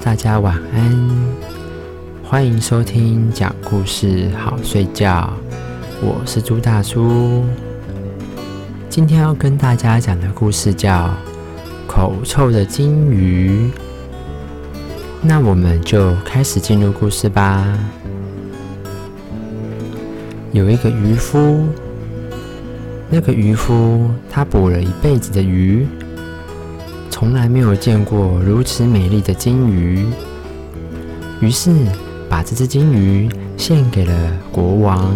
大家晚安，欢迎收听讲故事好睡觉，我是朱大叔。今天要跟大家讲的故事叫《口臭的金鱼》，那我们就开始进入故事吧。有一个渔夫，那个渔夫他捕了一辈子的鱼。从来没有见过如此美丽的金鱼，于是把这只金鱼献给了国王。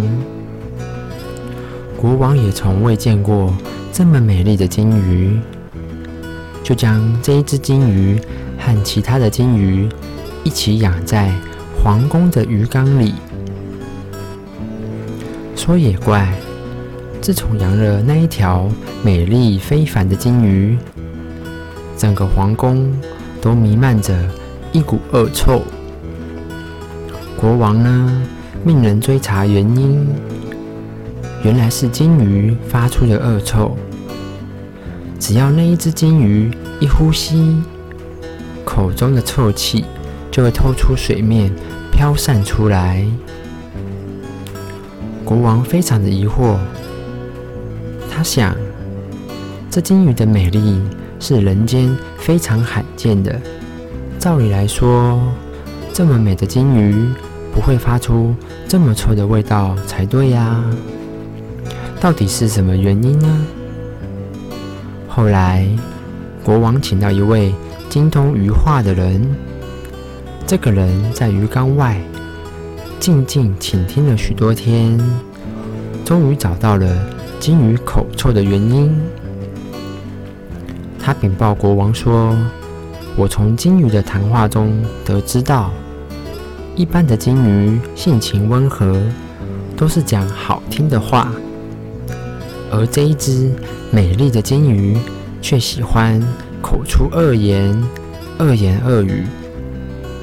国王也从未见过这么美丽的金鱼，就将这一只金鱼和其他的金鱼一起养在皇宫的鱼缸里。说也怪，自从养了那一条美丽非凡的金鱼。整个皇宫都弥漫着一股恶臭。国王呢，命人追查原因，原来是金鱼发出的恶臭。只要那一只金鱼一呼吸，口中的臭气就会透出水面，飘散出来。国王非常的疑惑，他想，这金鱼的美丽。是人间非常罕见的。照理来说，这么美的金鱼不会发出这么臭的味道才对呀。到底是什么原因呢？后来，国王请到一位精通鱼话的人。这个人在鱼缸外静静倾听了许多天，终于找到了金鱼口臭的原因。他禀报国王说：“我从金鱼的谈话中得知到，一般的金鱼性情温和，都是讲好听的话，而这一只美丽的金鱼却喜欢口出恶言、恶言恶语，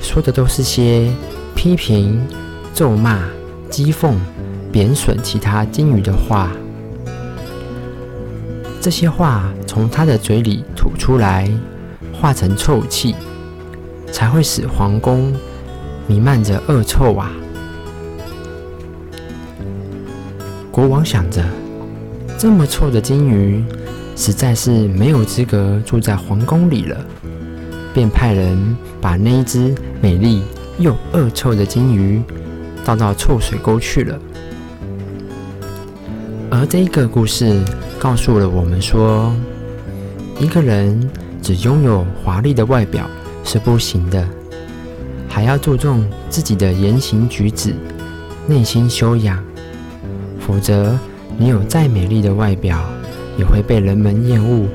说的都是些批评、咒骂、讥讽、贬损其他金鱼的话。”这些话从他的嘴里吐出来，化成臭气，才会使皇宫弥漫着恶臭啊！国王想着，这么臭的金鱼，实在是没有资格住在皇宫里了，便派人把那一只美丽又恶臭的金鱼倒到臭水沟去了。而这个故事告诉了我们说，一个人只拥有华丽的外表是不行的，还要注重自己的言行举止、内心修养。否则，你有再美丽的外表，也会被人们厌恶，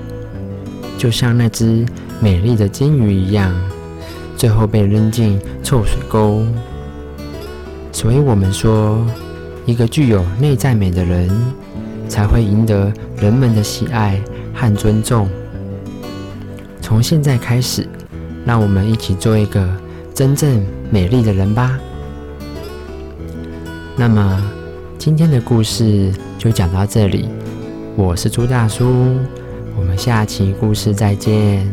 就像那只美丽的金鱼一样，最后被扔进臭水沟。所以我们说，一个具有内在美的人。才会赢得人们的喜爱和尊重。从现在开始，让我们一起做一个真正美丽的人吧。那么，今天的故事就讲到这里。我是朱大叔，我们下期故事再见，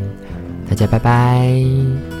大家拜拜。